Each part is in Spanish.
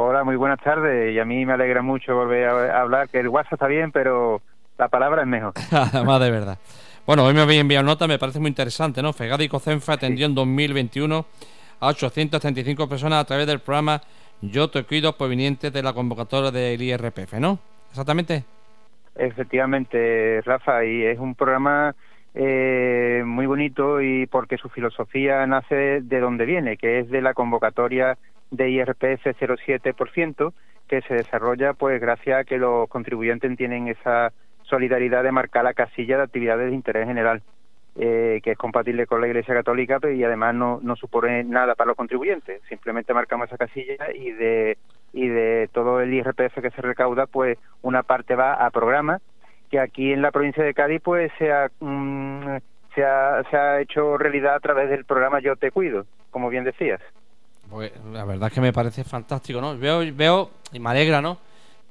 Hola, muy buenas tardes. Y a mí me alegra mucho volver a hablar, que el WhatsApp está bien, pero la palabra es mejor. Además, de verdad. Bueno, hoy me habéis enviado nota, me parece muy interesante, ¿no? Fegada y Cocenfa atendió en 2021 a 835 personas a través del programa Yo te cuido proveniente de la convocatoria del IRPF, ¿no? ¿Exactamente? Efectivamente, Rafa, y es un programa eh, muy bonito y porque su filosofía nace de donde viene, que es de la convocatoria de IRPF 0,7%, que se desarrolla pues gracias a que los contribuyentes tienen esa solidaridad de marcar la casilla de actividades de interés general, eh, que es compatible con la Iglesia Católica y además no, no supone nada para los contribuyentes. Simplemente marcamos esa casilla y de, y de todo el IRPF que se recauda, pues una parte va a programas que aquí en la provincia de Cádiz pues se ha, mm, se ha, se ha hecho realidad a través del programa Yo Te Cuido, como bien decías. Pues la verdad es que me parece fantástico, ¿no? Veo, veo y me alegra, ¿no?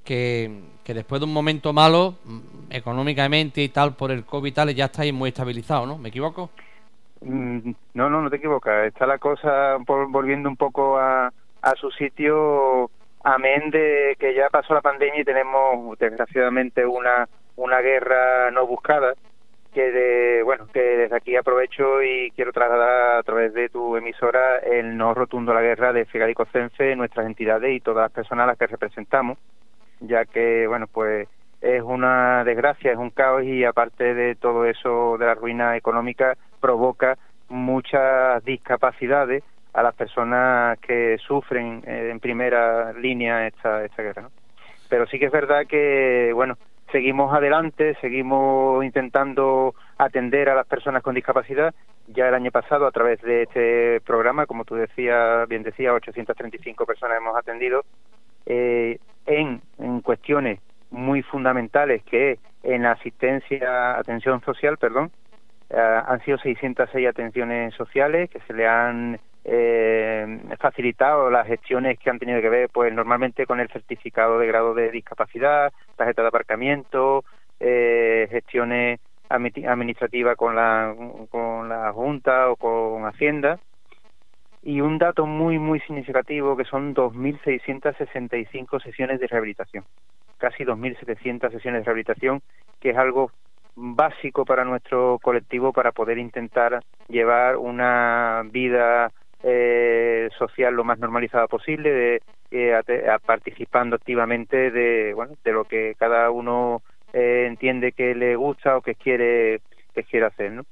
Que, que después de un momento malo, mm, económicamente y tal, por el COVID y tal, ya estáis muy estabilizado, ¿no? ¿Me equivoco? Mm, no, no, no te equivocas. Está la cosa volviendo un poco a, a su sitio, amén de que ya pasó la pandemia y tenemos desgraciadamente una, una guerra no buscada que de, bueno que desde aquí aprovecho y quiero trasladar a través de tu emisora el no rotundo la guerra de Fegadico Cenfe, nuestras entidades y todas las personas a las que representamos ya que, bueno, pues es una desgracia, es un caos y aparte de todo eso de la ruina económica provoca muchas discapacidades a las personas que sufren eh, en primera línea esta, esta guerra. ¿no? Pero sí que es verdad que, bueno, seguimos adelante, seguimos intentando atender a las personas con discapacidad. Ya el año pasado, a través de este programa, como tú decías, bien decías, 835 personas hemos atendido. Eh, en, en cuestiones muy fundamentales que en asistencia, atención social, perdón, eh, han sido 606 atenciones sociales que se le han eh, facilitado las gestiones que han tenido que ver, pues normalmente con el certificado de grado de discapacidad, tarjeta de aparcamiento, eh, gestiones administrativas con la, con la Junta o con Hacienda. Y un dato muy, muy significativo que son 2.665 sesiones de rehabilitación, casi 2.700 sesiones de rehabilitación, que es algo básico para nuestro colectivo para poder intentar llevar una vida eh, social lo más normalizada posible, de, eh, participando activamente de, bueno, de lo que cada uno eh, entiende que le gusta o que quiere que quiere hacer, ¿no?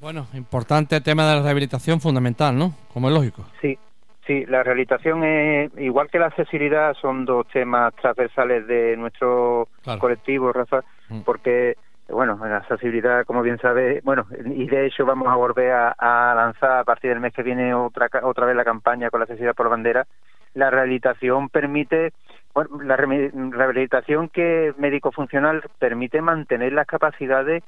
Bueno, importante tema de la rehabilitación fundamental, ¿no? Como es lógico. Sí, sí, la rehabilitación es, igual que la accesibilidad, son dos temas transversales de nuestro colectivo, Rafa, mm. porque, bueno, la accesibilidad, como bien sabes, bueno, y de hecho vamos a volver a, lanzar a partir del mes que viene otra, otra vez la campaña con la accesibilidad por bandera. La rehabilitación permite, bueno, la rehabilitación que médico funcional permite mantener las capacidades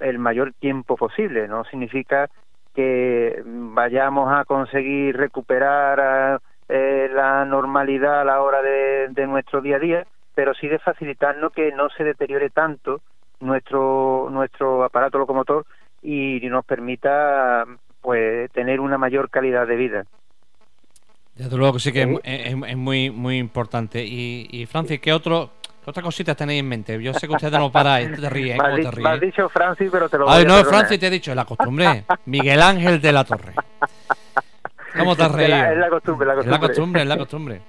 el mayor tiempo posible. No significa que vayamos a conseguir recuperar eh, la normalidad a la hora de, nuestro día a día, pero sí de facilitarnos que no se deteriore tanto nuestro nuestro aparato locomotor y nos permita pues tener una mayor calidad de vida. Desde luego que sí que es, muy muy importante. Y, y Francis, ¿qué otro ¿Qué otra cosita tenéis en mente? Yo sé que ustedes no paráis, te ríes, ¿cómo te ríes? Me has dicho Francis, pero te lo Ay, no, Francis te he dicho, la costumbre. Miguel Ángel de la Torre. ¿Cómo te has reído? Es la costumbre, la costumbre. Es la costumbre, es la costumbre.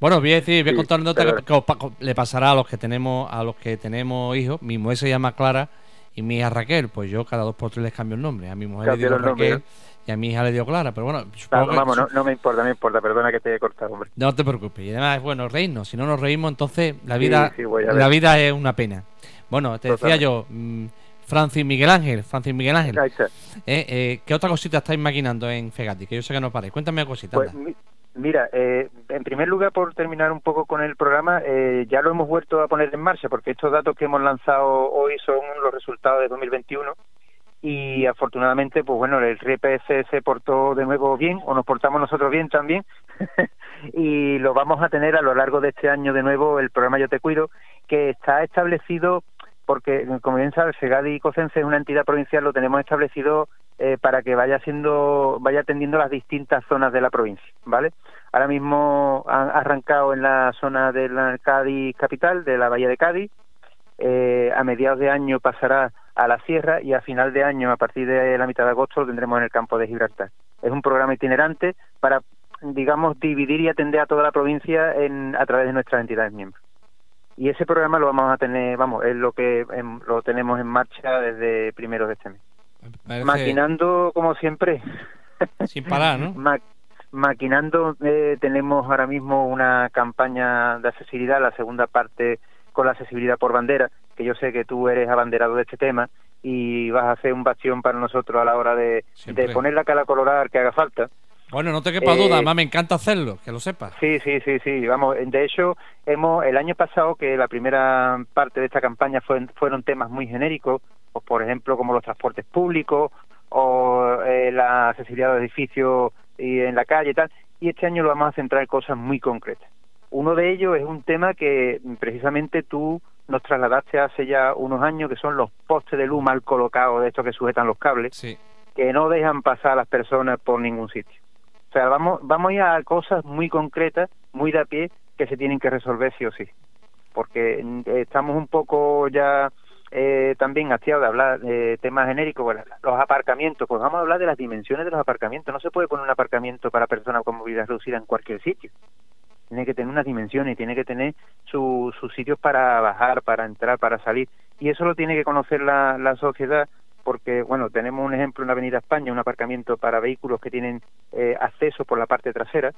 Bueno, voy a decir, voy a contar una nota que, le pasará a los que tenemos a los que tenemos hijos. Mi mujer se llama Clara y mi hija Raquel. Pues yo cada dos por tres les cambio el nombre. A mi mujer le digo Raquel y a mi hija le dio Clara, pero bueno, vamos, no, me importa, no me importa, perdona que te he cortado, hombre. No te preocupes, y además, bueno, reírnos, si no nos reímos, entonces la vida, la vida es una pena. Bueno, te decía yo, mm, Francis Miguel Ángel, Francis Miguel Ángel, eh, eh, ¿qué otra cosita estáis maquinando en Fegati? Que yo sé que no paréis, cuéntame cositas. Pues, mira, eh, en primer lugar, por terminar un poco con el programa, ya lo hemos vuelto a poner en marcha, porque estos datos que hemos lanzado hoy son los resultados de 2021 y afortunadamente pues bueno el RPS se portó de nuevo bien o nos portamos nosotros bien también y lo vamos a tener a lo largo de este año de nuevo el programa Yo te cuido que está establecido porque como bien sabes Segadi y Cosense es una entidad provincial lo tenemos establecido eh, para que vaya siendo, vaya atendiendo las distintas zonas de la provincia, ¿vale? Ahora mismo han arrancado en la zona de la Cádiz capital, de la Bahía de Cádiz, eh, a mediados de año pasará a la sierra y a final de año, a partir de la mitad de agosto, lo tendremos en el campo de Gibraltar. Es un programa itinerante para, digamos, dividir y atender a toda la provincia en, a través de nuestras entidades miembros. Y ese programa lo vamos a tener, vamos, es lo que em, lo tenemos en marcha desde primeros de este mes. Maquinando, como siempre. Sin parar, ¿no? maquinando, eh, tenemos ahora mismo una campaña de accesibilidad, la segunda parte con la accesibilidad por bandera, que yo sé que tú eres abanderado de este tema y vas a hacer un bastión para nosotros a la hora de, poner la cara colorada que haga falta. Bueno, no te quepa duda, eh, además me encanta hacerlo, que lo sepas. Sí, sí, sí, sí, vamos, de hecho, hemos el año pasado que la primera parte de esta campaña fue, fueron temas muy genéricos, pues, por ejemplo, como los transportes públicos o eh, la accesibilidad de edificios y en la calle y tal, y este año lo vamos a centrar en cosas muy concretas. Uno de ellos es un tema que precisamente tú nos trasladaste hace ya unos años, que son los postes de luz mal colocados de estos que sujetan los cables, que no dejan pasar a las personas por ningún sitio. O sea, vamos, vamos a ir a cosas muy concretas, muy de a pie, que se tienen que resolver sí o sí. Porque mm, estamos un poco ya eh, también hastiados de hablar de temas genéricos, los aparcamientos, pues vamos a hablar de las dimensiones de los aparcamientos. No se puede poner un aparcamiento para personas con movilidad reducida en cualquier sitio tiene que tener unas dimensiones, tiene que tener sus sitios para bajar, para entrar, para salir. Y eso lo tiene que conocer la, la sociedad porque, bueno, tenemos un ejemplo en la Avenida España, un aparcamiento para vehículos que tienen eh, acceso por la parte trasera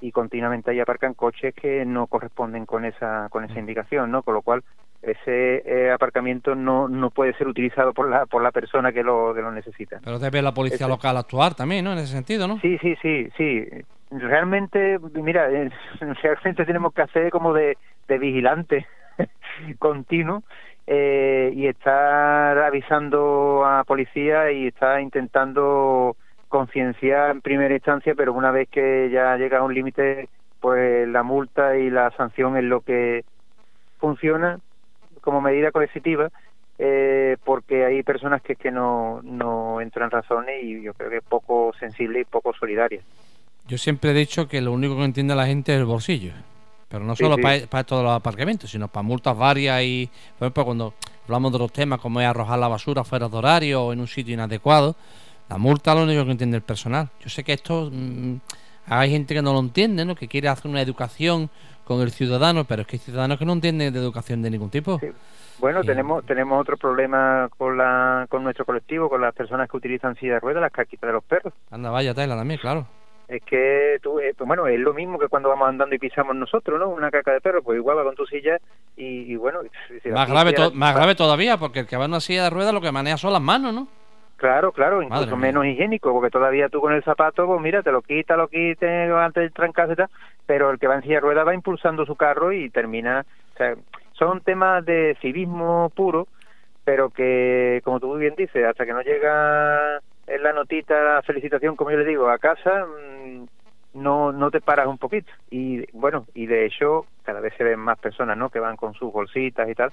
y continuamente ahí aparcan coches que no corresponden con esa con esa mm. indicación, ¿no? Con lo cual ese eh, aparcamiento no, no puede ser utilizado por la por la persona que lo que lo necesita. Pero debe la policía local actuar también, ¿no? En ese sentido, ¿no? Sí, sí, sí, sí realmente, mira, eh, realmente tenemos que hacer como de, de vigilante continuo eh, y estar avisando a policía y estar intentando concienciar en primera instancia, pero una vez que ya llega a un límite, pues la multa y la sanción es lo que funciona como medida coercitiva, eh, porque hay personas que, que no, no entran razones y yo creo que es poco sensible y poco solidaria. Yo siempre he dicho que lo único que entiende la gente es el bolsillo. Pero no solo Para, todos los aparcamientos, sino para multas varias y, por ejemplo, cuando hablamos de los temas como es arrojar la basura fuera de horario o en un sitio inadecuado, la multa es lo único que entiende el personal. Yo sé que esto mm, hay gente que no lo entiende, ¿no? que quiere hacer una educación con el ciudadano, pero es que hay ciudadanos que no entienden de educación de ningún tipo. Bueno, tenemos tenemos otro problema con la con nuestro colectivo, con las personas que utilizan silla de ruedas, las caquitas de los perros. Anda, vaya tela también, claro es que tú, eh, pues bueno, es lo mismo que cuando vamos andando y pisamos nosotros, ¿no? Una caca de perro, pues igual va con tu silla y, bueno... más grave, más grave todavía, porque el que va en una silla de ruedas lo que maneja son las manos, ¿no? Claro, claro, incluso menos higiénico, porque todavía tú con el zapato, pues mira, te lo quita, lo quite antes de trancarse, pero el que va en silla de ruedas va impulsando su carro y termina... O sea, son temas de civismo puro, pero que, como tú muy bien dices, hasta que no llega en la notita, la felicitación, como yo le digo, a casa, mm, no, no te paras un poquito. Y bueno, y de hecho, cada vez se ven más personas, ¿no? Que van con sus bolsitas y tal,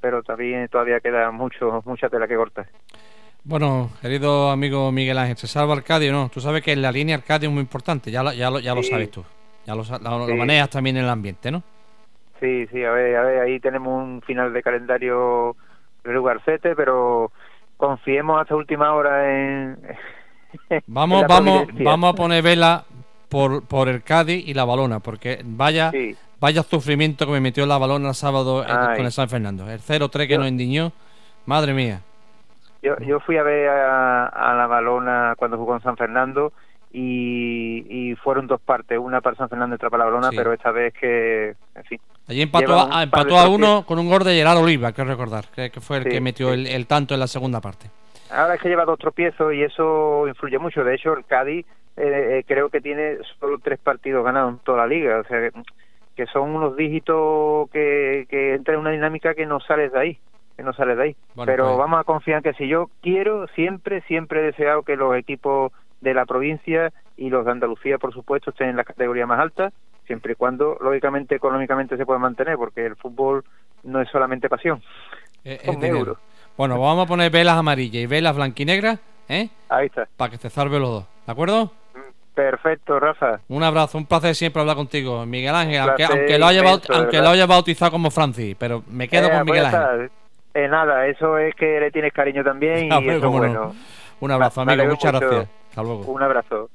pero también todavía queda mucho, mucha tela que cortar. Bueno, querido amigo Miguel Ángel, ¿se salva Arcadio no? Tú sabes que la línea Arcadio es muy importante, ya lo, ya lo, ya lo sabes tú. Ya lo, lo, manejas también en el ambiente, ¿no? Sí, sí, a ver, a ver, ahí tenemos un final de calendario lugarcete, pero confiemos hasta última hora en. vamos, vamos, vamos a poner vela por, por el Cádiz y la balona, porque vaya. Vaya sufrimiento que me metió la balona el sábado con el San Fernando. El 0-3 que nos indignó. Madre mía. Yo, yo fui a ver a, la balona cuando jugó en San Fernando y, fueron dos partes, una para San Fernando y otra para la balona, pero esta vez que, en fin, Allí empató, a, empató a uno con un gol de Gerardo Oliva, que recordar, que, fue el que metió el, tanto en la segunda parte. Ahora es que lleva dos tropiezos y eso influye mucho. De hecho, el Cádiz eh, eh, creo que tiene solo tres partidos ganados en toda la liga. O sea, que son unos dígitos que, que entra en una dinámica que no sales de ahí. Que no sales de ahí. Pero pues- vamos a confiar que si yo quiero, siempre, siempre he deseado que los equipos de la provincia y los de Andalucía, por supuesto, estén en la categoría más alta siempre y cuando, lógicamente, económicamente se pueda mantener, porque el fútbol no es solamente pasión. Eh, Bueno, vamos a poner velas amarillas y velas blanquinegras ¿eh? Ahí está. Para que te salve los dos, ¿de acuerdo? Perfecto, Rafa. Un abrazo, un placer siempre hablar contigo, Miguel Ángel, aunque, lo haya aunque lo haya bautizado como Francis, pero me quedo con Miguel pues Ángel. Eh, nada, eso es que le tienes cariño también y eso bueno. Un abrazo, amigo, muchas gracias. Hasta luego. Un abrazo.